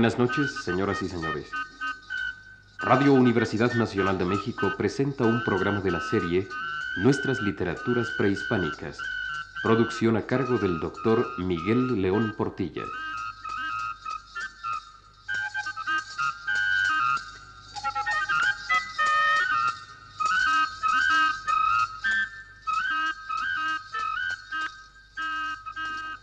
Buenas noches, señoras y señores. Radio Universidad Nacional de México presenta un programa de la serie Nuestras Literaturas Prehispánicas, producción a cargo del doctor Miguel León Portilla.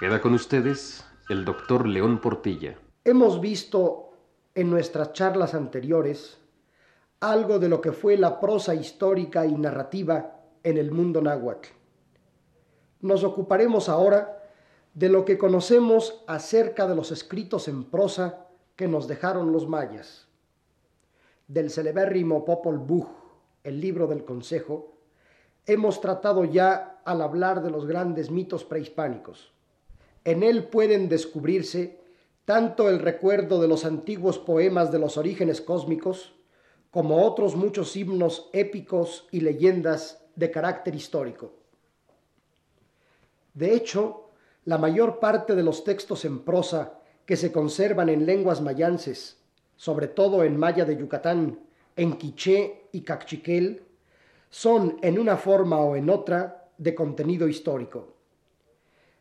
Queda con ustedes el doctor León Portilla. Hemos visto en nuestras charlas anteriores algo de lo que fue la prosa histórica y narrativa en el mundo náhuatl. Nos ocuparemos ahora de lo que conocemos acerca de los escritos en prosa que nos dejaron los mayas. Del celebérrimo Popol Vuh, el libro del Consejo, hemos tratado ya al hablar de los grandes mitos prehispánicos. En él pueden descubrirse tanto el recuerdo de los antiguos poemas de los orígenes cósmicos, como otros muchos himnos épicos y leyendas de carácter histórico. De hecho, la mayor parte de los textos en prosa que se conservan en lenguas mayances, sobre todo en maya de Yucatán, en quiché y cachiquel, son en una forma o en otra de contenido histórico.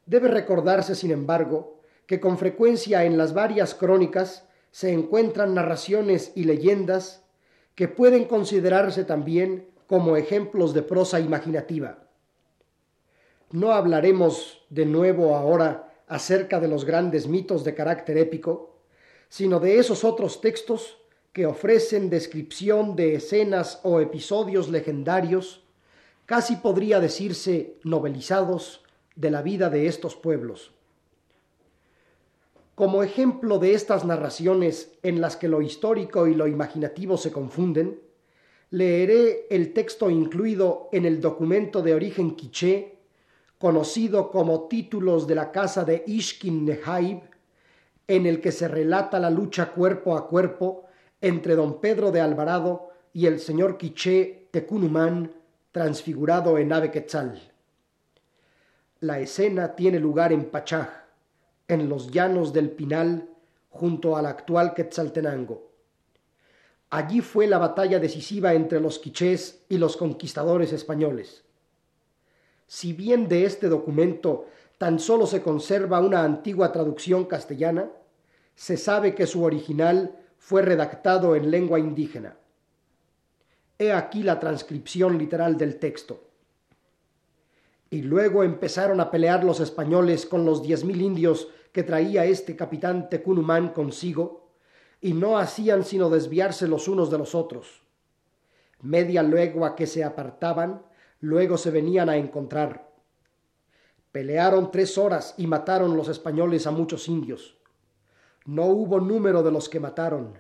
Debe recordarse, sin embargo, que con frecuencia en las varias crónicas se encuentran narraciones y leyendas que pueden considerarse también como ejemplos de prosa imaginativa. No hablaremos de nuevo ahora acerca de los grandes mitos de carácter épico, sino de esos otros textos que ofrecen descripción de escenas o episodios legendarios, casi podría decirse novelizados, de la vida de estos pueblos. Como ejemplo de estas narraciones en las que lo histórico y lo imaginativo se confunden, leeré el texto incluido en el documento de origen quiché, conocido como Títulos de la Casa de Ishkin Nehaib, en el que se relata la lucha cuerpo a cuerpo entre don Pedro de Alvarado y el señor quiché Tecunumán, transfigurado en ave quetzal. La escena tiene lugar en Pachaj, en los llanos del Pinal, junto al actual Quetzaltenango. Allí fue la batalla decisiva entre los quichés y los conquistadores españoles. Si bien de este documento tan solo se conserva una antigua traducción castellana, se sabe que su original fue redactado en lengua indígena. He aquí la transcripción literal del texto. Y luego empezaron a pelear los españoles con los diez mil indios que traía este capitán Tecunumán consigo, y no hacían sino desviarse los unos de los otros. Media legua que se apartaban, luego se venían a encontrar. Pelearon tres horas y mataron los españoles a muchos indios. No hubo número de los que mataron,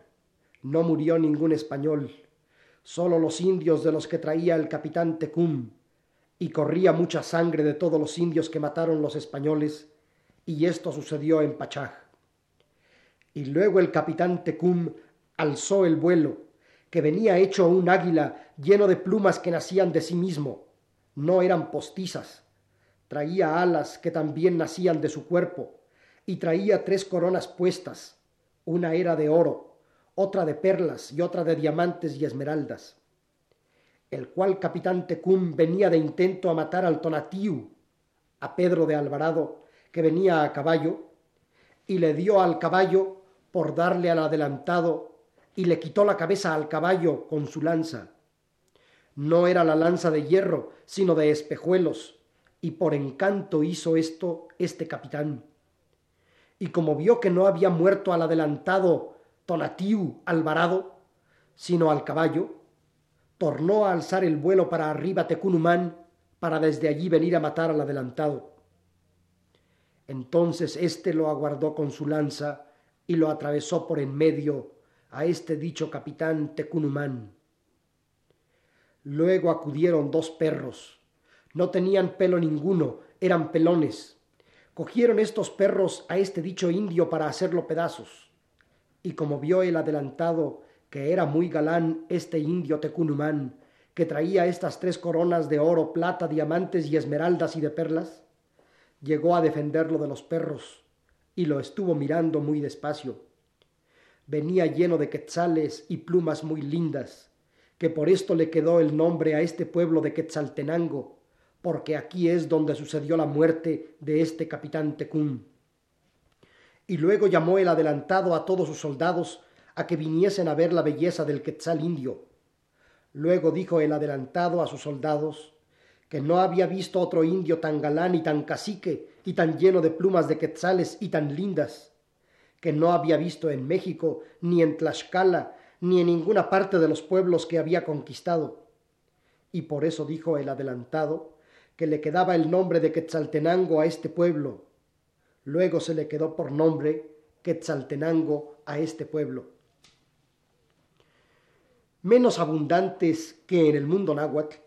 no murió ningún español, solo los indios de los que traía el capitán Tecum y corría mucha sangre de todos los indios que mataron los españoles, y esto sucedió en Pachaj. Y luego el capitán Tecum alzó el vuelo, que venía hecho un águila lleno de plumas que nacían de sí mismo, no eran postizas, traía alas que también nacían de su cuerpo, y traía tres coronas puestas, una era de oro, otra de perlas y otra de diamantes y esmeraldas el cual capitán Tecum venía de intento a matar al Tonatiu, a Pedro de Alvarado, que venía a caballo, y le dio al caballo por darle al adelantado, y le quitó la cabeza al caballo con su lanza. No era la lanza de hierro, sino de espejuelos, y por encanto hizo esto este capitán. Y como vio que no había muerto al adelantado Tonatiu Alvarado, sino al caballo, tornó a alzar el vuelo para arriba Tecunumán para desde allí venir a matar al adelantado. Entonces éste lo aguardó con su lanza y lo atravesó por en medio a este dicho capitán Tecunumán. Luego acudieron dos perros. No tenían pelo ninguno, eran pelones. Cogieron estos perros a este dicho indio para hacerlo pedazos. Y como vio el adelantado que era muy galán este indio Tecunumán, que traía estas tres coronas de oro, plata, diamantes y esmeraldas y de perlas, llegó a defenderlo de los perros y lo estuvo mirando muy despacio. venía lleno de quetzales y plumas muy lindas, que por esto le quedó el nombre a este pueblo de Quetzaltenango, porque aquí es donde sucedió la muerte de este capitán Tecún. Y luego llamó el adelantado a todos sus soldados a que viniesen a ver la belleza del quetzal indio. Luego dijo el adelantado a sus soldados que no había visto otro indio tan galán y tan cacique y tan lleno de plumas de quetzales y tan lindas, que no había visto en México, ni en Tlaxcala, ni en ninguna parte de los pueblos que había conquistado. Y por eso dijo el adelantado que le quedaba el nombre de Quetzaltenango a este pueblo. Luego se le quedó por nombre Quetzaltenango a este pueblo menos abundantes que en el mundo náhuatl,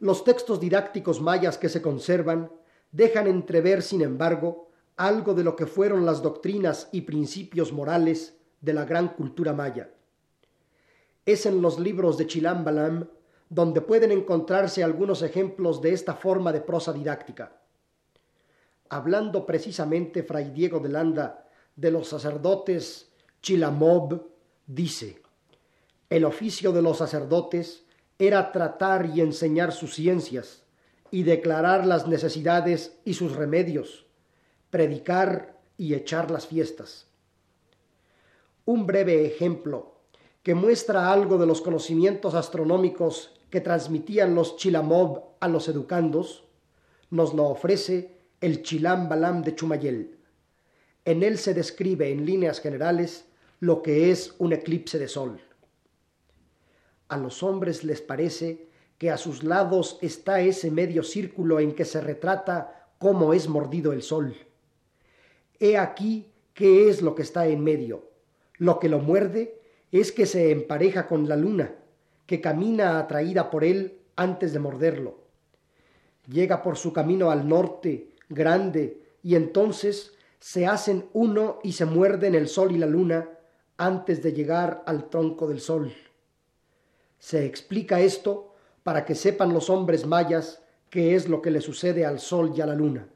los textos didácticos mayas que se conservan dejan entrever, sin embargo, algo de lo que fueron las doctrinas y principios morales de la gran cultura maya. Es en los libros de Chilambalam donde pueden encontrarse algunos ejemplos de esta forma de prosa didáctica. Hablando precisamente Fray Diego de Landa de los sacerdotes Chilamob, dice, el oficio de los sacerdotes era tratar y enseñar sus ciencias y declarar las necesidades y sus remedios, predicar y echar las fiestas. Un breve ejemplo que muestra algo de los conocimientos astronómicos que transmitían los chilamob a los educandos, nos lo ofrece el Chilam Balam de Chumayel. En él se describe en líneas generales lo que es un eclipse de sol. A los hombres les parece que a sus lados está ese medio círculo en que se retrata cómo es mordido el sol. He aquí qué es lo que está en medio. Lo que lo muerde es que se empareja con la luna, que camina atraída por él antes de morderlo. Llega por su camino al norte, grande, y entonces se hacen uno y se muerden el sol y la luna antes de llegar al tronco del sol. Se explica esto para que sepan los hombres mayas qué es lo que le sucede al sol y a la luna.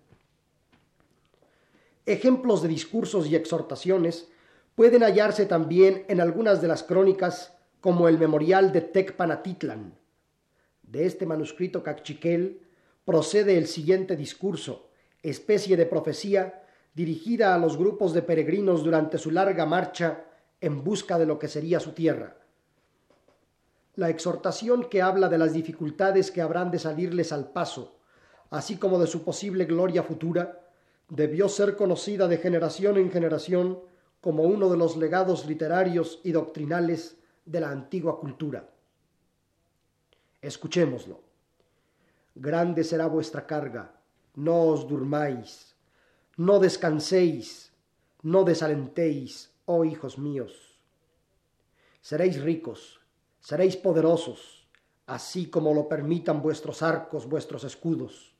Ejemplos de discursos y exhortaciones pueden hallarse también en algunas de las crónicas como el memorial de Tecpanatitlan. De este manuscrito cachiquel procede el siguiente discurso, especie de profecía dirigida a los grupos de peregrinos durante su larga marcha en busca de lo que sería su tierra la exhortación que habla de las dificultades que habrán de salirles al paso, así como de su posible gloria futura, debió ser conocida de generación en generación como uno de los legados literarios y doctrinales de la antigua cultura. Escuchémoslo. Grande será vuestra carga, no os durmáis, no descanséis, no desalentéis, oh hijos míos. Seréis ricos, Seréis poderosos, así como lo permitan vuestros arcos, vuestros escudos.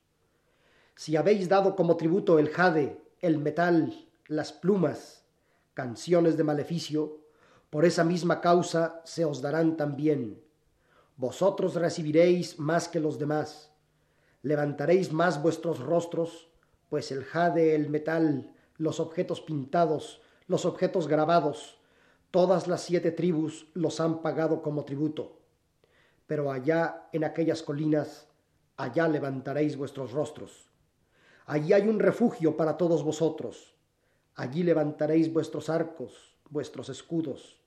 Si habéis dado como tributo el jade, el metal, las plumas, canciones de maleficio, por esa misma causa se os darán también. Vosotros recibiréis más que los demás. Levantaréis más vuestros rostros, pues el jade, el metal, los objetos pintados, los objetos grabados, Todas las siete tribus los han pagado como tributo. Pero allá en aquellas colinas, allá levantaréis vuestros rostros. Allí hay un refugio para todos vosotros. Allí levantaréis vuestros arcos, vuestros escudos.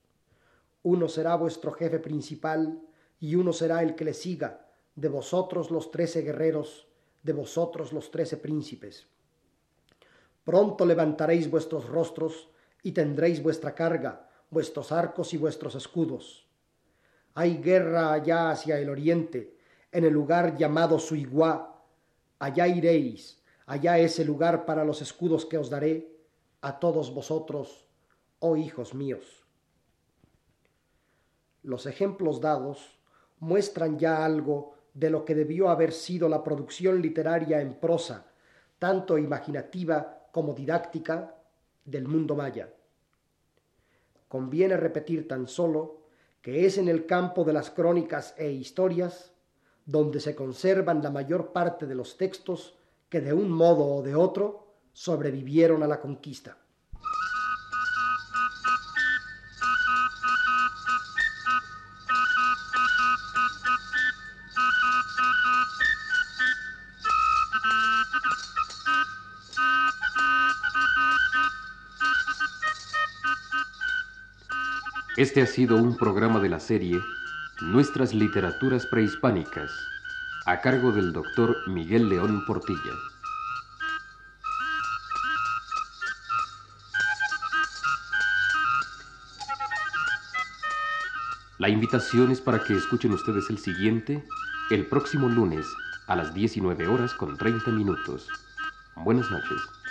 Uno será vuestro jefe principal y uno será el que le siga, de vosotros los trece guerreros, de vosotros los trece príncipes. Pronto levantaréis vuestros rostros y tendréis vuestra carga, vuestros arcos y vuestros escudos. Hay guerra allá hacia el oriente, en el lugar llamado Suiguá. Allá iréis, allá es el lugar para los escudos que os daré a todos vosotros, oh hijos míos. Los ejemplos dados muestran ya algo de lo que debió haber sido la producción literaria en prosa, tanto imaginativa como didáctica, del mundo maya. Conviene repetir tan solo que es en el campo de las crónicas e historias donde se conservan la mayor parte de los textos que de un modo o de otro sobrevivieron a la conquista. Este ha sido un programa de la serie Nuestras Literaturas Prehispánicas, a cargo del doctor Miguel León Portilla. La invitación es para que escuchen ustedes el siguiente el próximo lunes a las 19 horas con 30 minutos. Buenas noches.